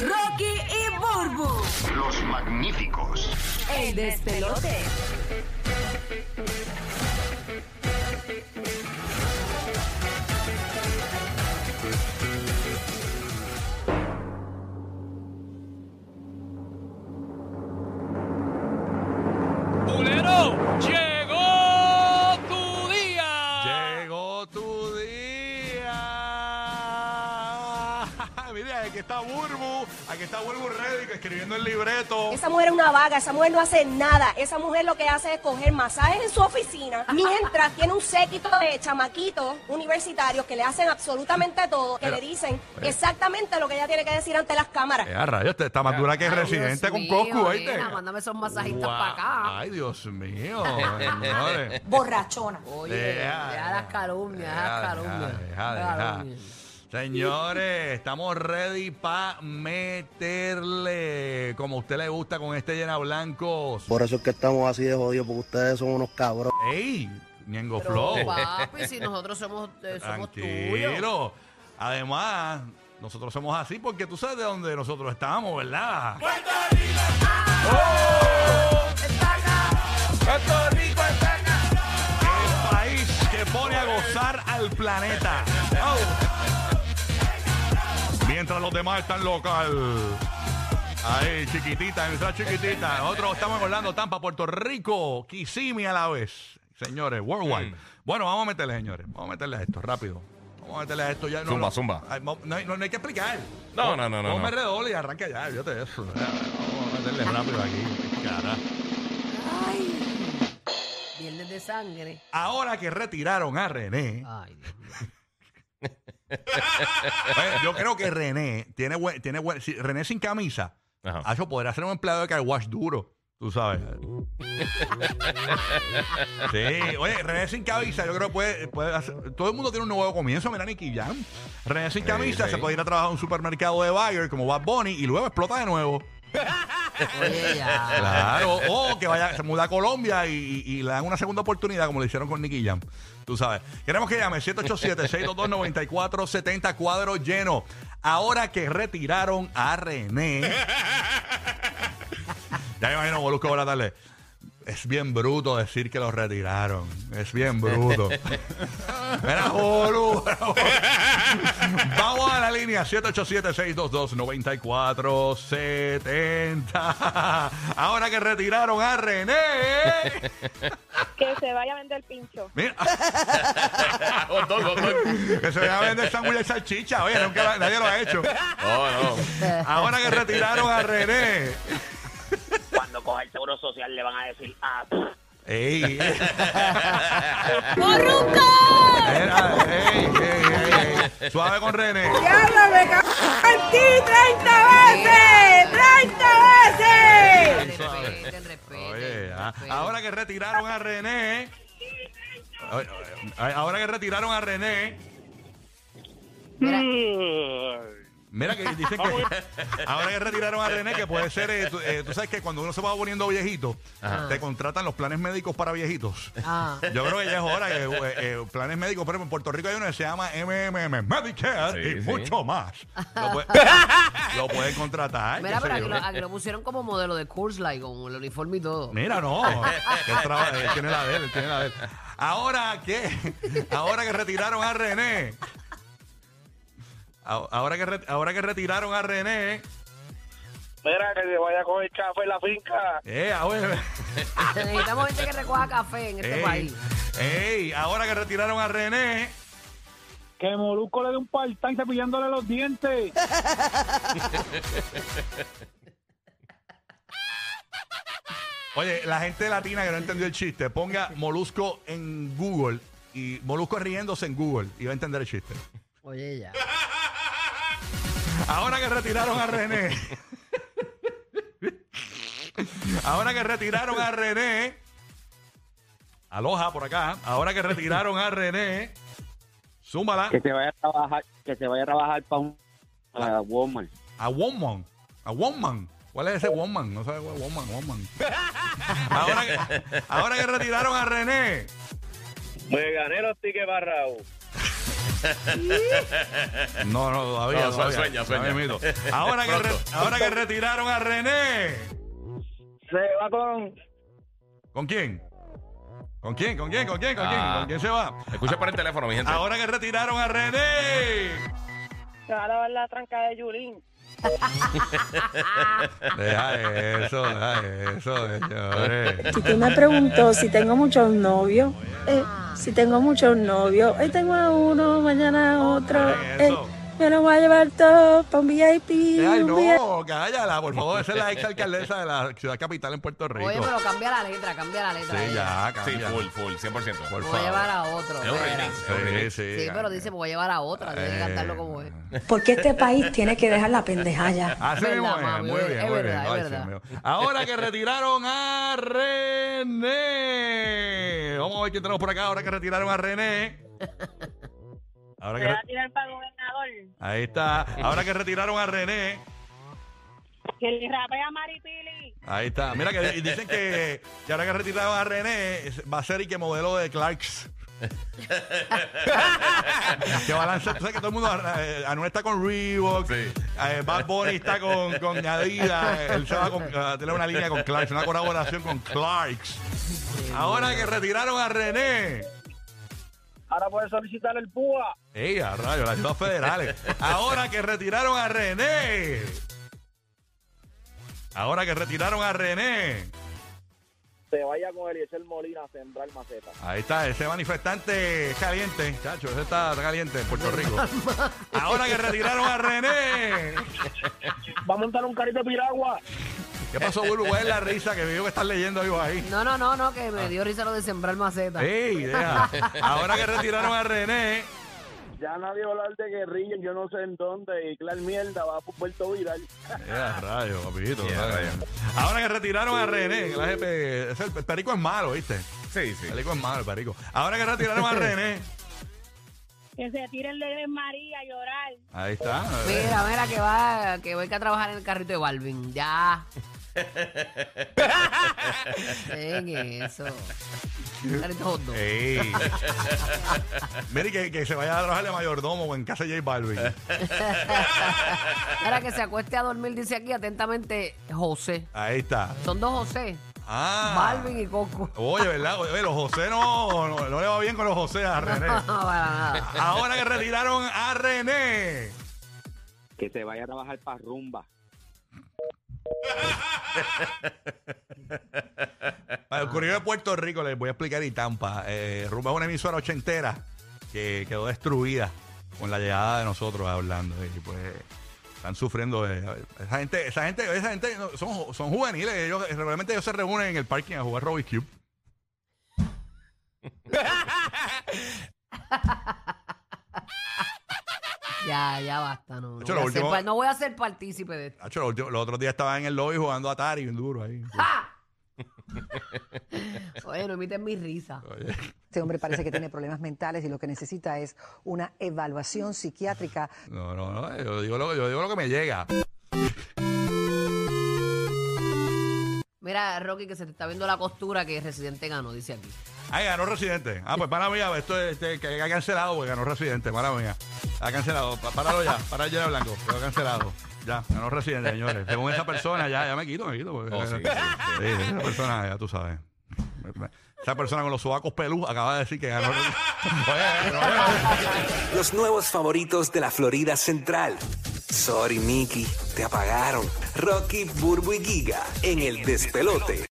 Rocky y Burbu. Los magníficos. El despelote. Bulero, llegó tu día. Llegó tu día. Mira, aquí está Burbu. Aquí está Burbu Ready escribiendo el libreto. Esa mujer es una vaga, esa mujer no hace nada. Esa mujer lo que hace es coger masajes en su oficina, mientras tiene un séquito de chamaquitos universitarios que le hacen absolutamente todo, que Pero- le dicen exactamente lo que ella tiene que decir ante las cámaras. Eh, a rayos, está más dura que residente Dios con Coscu, ¿oíste? nena, mándame esos masajistas para acá. Ay, Dios mío. señores. Borrachona. Oye, Deja, deja las calumnias, deja las calumnias. deja, Deja deja. calumnias. Señores, estamos ready para meterle como a usted le gusta con este llena blancos. Por eso es que estamos así de jodidos, porque ustedes son unos cabros. ¡Ey! Ñengo Pero, Flow. papi, si nosotros somos, eh, somos tuyos. Tranquilo. Además, nosotros somos así porque tú sabes de dónde nosotros estamos, ¿verdad? ¡Puerto Rico! El país que pone a gozar al planeta. Oh. Mientras los demás están local. Ahí, chiquitita, nuestra chiquitita. Nosotros estamos en Orlando, Tampa, Puerto Rico, Kissimmee a la vez. Señores, worldwide. Bueno, vamos a meterle, señores. Vamos a meterle a esto, rápido. Vamos a meterle a esto ya. No, Zumba, no. zumba. No, no hay- no hay que explicar. No, no, no, no, no. redoble y arranca ya, fíjate eso. Vamos a meterle rápido aquí. Cara. Ay. Viernes de sangre. Ahora que retiraron a René, Ay, Dios mío. Oye, yo creo que René tiene buen, tiene buen, si René sin camisa, Ajá. Acho podría ser un empleado de car wash duro, tú sabes. sí, oye, René sin camisa, yo creo que puede, puede hacer, todo el mundo tiene un nuevo comienzo, mira Nicky Jam. René sin camisa sí. se puede ir a trabajar a un supermercado de Bayer como Bad Bunny y luego explota de nuevo. Claro, o que vaya, se muda a Colombia y, le dan una segunda oportunidad, como le hicieron con Nicky Jam. Tú sabes. Queremos que llame 787-622-9470, cuadro lleno. Ahora que retiraron a René. ya me imagino, Molusco, buenas. Es bien bruto decir que lo retiraron. Es bien bruto. Mira, Bolu. Vamos a la línea 787-622-9470. Ahora que retiraron a René. Que se vaya a vender el pincho. Mira, Hot dog, hot dog. que se vaya a vender sándwich de salchicha. Oye, nunca nadie lo ha hecho. No, no. Ahora que retiraron a René. El seguro social le van a decir, ah, pff, ¡Ey! ¡Corrupto! Era, ey, ey, ey, ey. Suave con René. ¡Diablo, me cago en ti 30 veces! ¡30 veces! Oye, ah, ahora que retiraron a René. Ahora que retiraron a René. Mira que dicen que ahora que retiraron a René, que puede ser, eh, tú, eh, tú sabes que cuando uno se va poniendo viejito, te contratan los planes médicos para viejitos. Ah. Yo creo que ya es hora que eh, eh, planes médicos, por ejemplo, en Puerto Rico hay uno que se llama MMM, Medicare Sí, y sí. mucho más. Lo, puede- lo pueden contratar. Mira, pero aquí yo. lo, aquí lo pusieron como modelo de Curse Light con el uniforme y todo. Mira, no. que él, traba- él tiene la de él, él tiene la de él. Ahora que, ahora que retiraron a René. Ahora que, ahora que retiraron a René. mira que se vaya a coger café en la finca. Eh, ahora, Necesitamos gente que recoja café en este ey, país. ey, ahora que retiraron a René. Que Molusco le dé un part-time cepillándole los dientes. Oye, la gente latina que no entendió el chiste, ponga Molusco en Google y Molusco riéndose en Google y va a entender el chiste. Oye, ya. Ahora que retiraron a René. Ahora que retiraron a René. Aloha por acá. Ahora que retiraron a René. Súmala. Que se vaya a trabajar, que se vaya a trabajar para un para Walmart. A Woman. A Woman. ¿Cuál es ese Woman? No sabe cuál es Woman. Woman. Ahora que, ahora que retiraron a René. Me gané los tickets barrados. No, no, todavía. No, todavía. sueña. Ahora que, re- Pronto. ahora que retiraron a René. Se va con. ¿Con quién? ¿Con quién? ¿Con quién? ¿Con quién? ¿Con quién? Ah. ¿Con quién se va? Escucha por el teléfono, mi gente. Ahora que retiraron a René. Se va a lavar la tranca de Yulín. Deja eso, deja eso, señores. Si tú me preguntó si tengo muchos novios, eh, si tengo muchos novios, hoy tengo a uno, mañana a otro, eh. Me los voy a llevar todos para un VIP. Ay, un VIP. no, cállala, por favor. Esa es la ex alcaldesa de la ciudad capital en Puerto Rico. Oye, pero cambia la letra, cambia la letra. Sí, ya, Sí, cambia. full, full, 100%. Por voy a llevar a otro. Es un remix. Sí, sí. Sí, pero dice, me voy a llevar a otra. Tiene que Eh. cantarlo como es. Porque este país tiene que dejar la pendejaya. Así Verdad, mismo es. mami, Muy bien, muy bien. Ay. Ahora que retiraron a René. Vamos a ver quién tenemos por acá. Ahora que retiraron a René. Ahora que re- tirar para gobernador. Ahí está. Ahora que retiraron a René. Que le rapea a Maripili. Ahí está. Mira que dicen que, que ahora que retiraron a René es- va a ser y que modelo de Clarks. que va a lanzar, tú sabes que todo el mundo, eh, Anuel está con Reebok, Sí. eh, Bad Bunny está con, con Adidas, él se va con- a tener una línea con Clarks, una colaboración con Clarks. Ahora que retiraron a René. Ahora puede solicitar el PUA. ¡Ey, a rayos, las ciudades federales! Ahora que retiraron a René. Ahora que retiraron a René. Se vaya con Eliezer Molina a sembrar maceta. Ahí está, ese manifestante es caliente, chacho, ese está caliente en Puerto Rico. Ahora que retiraron a René. Va a montar un carrito de piragua. ¿Qué pasó, Bulbo? ¿Cuál es la risa que veo que estás leyendo algo ahí? No, no, no, no, que me dio risa lo de sembrar maceta. ¡Ey, deja! Ahora que retiraron a René. Ya nadie va a hablar de guerrilla, yo no sé en dónde. Y claro, mierda, va por Puerto Viral. Ya, rayo, papito. Ya, rayo. rayo. Ahora que retiraron a René, que la jefe- ese- el perico es malo, ¿viste? Sí, sí. El perico es malo, el perico. Ahora que retiraron a René. Que se tire el de María a llorar. Ahí está. Mira, mira, que va, que voy a trabajar en el carrito de Balvin. Ya. ¿Qué es eso? Dog. Ey. Mire que, que se vaya a trabajar de mayordomo o en casa de J Balvin. Mira, que se acueste a dormir, dice aquí atentamente José. Ahí está. Son dos José. Ah. Balvin y Coco. Oye, ¿verdad? Oye, los José no, no, no le va bien con los José a René. No, para nada. Ahora que retiraron a René. Que se vaya a trabajar para rumba. Para el de Puerto Rico, les voy a explicar y Tampa. Eh, Rumba es una emisora ochentera que quedó destruida con la llegada de nosotros hablando. Y pues están sufriendo. eh, esa gente, esa gente, esa gente son, son juveniles. Ellos, realmente ellos se reúnen en el parking a jugar Rubik's Cube. Ya, ya basta, no. No Hacho, voy, lo a ser último- pa- no voy a ser partícipe de esto. Hacho, los, últimos- los otros días estaba en el lobby jugando Atari bien duro ahí. Oye, no imiten mi risa. Oye. Este hombre parece que tiene problemas mentales y lo que necesita es una evaluación psiquiátrica. No, no, no. Yo digo lo, yo digo lo que me llega. Mira, Rocky, que se te está viendo la costura que Residente ganó, dice aquí. Ay, ganó Residente. Ah, pues para mía, esto es este, que ha cancelado porque ganó Residente, para mía. Ha cancelado. Páralo ya, para el blanco. Quedó cancelado. Ya, ganó Residente, señores. Según esa persona, ya, ya me quito, me quito. porque- Oh, sí, sí, Sí, esa persona, ya tú sabes. Esa persona con los sobacos pelú acaba de decir que ganó. Oye, oye. Los nuevos favoritos de la Florida Central. Sorry, Mickey, te apagaron. Rocky, Burbu y Giga en el despelote.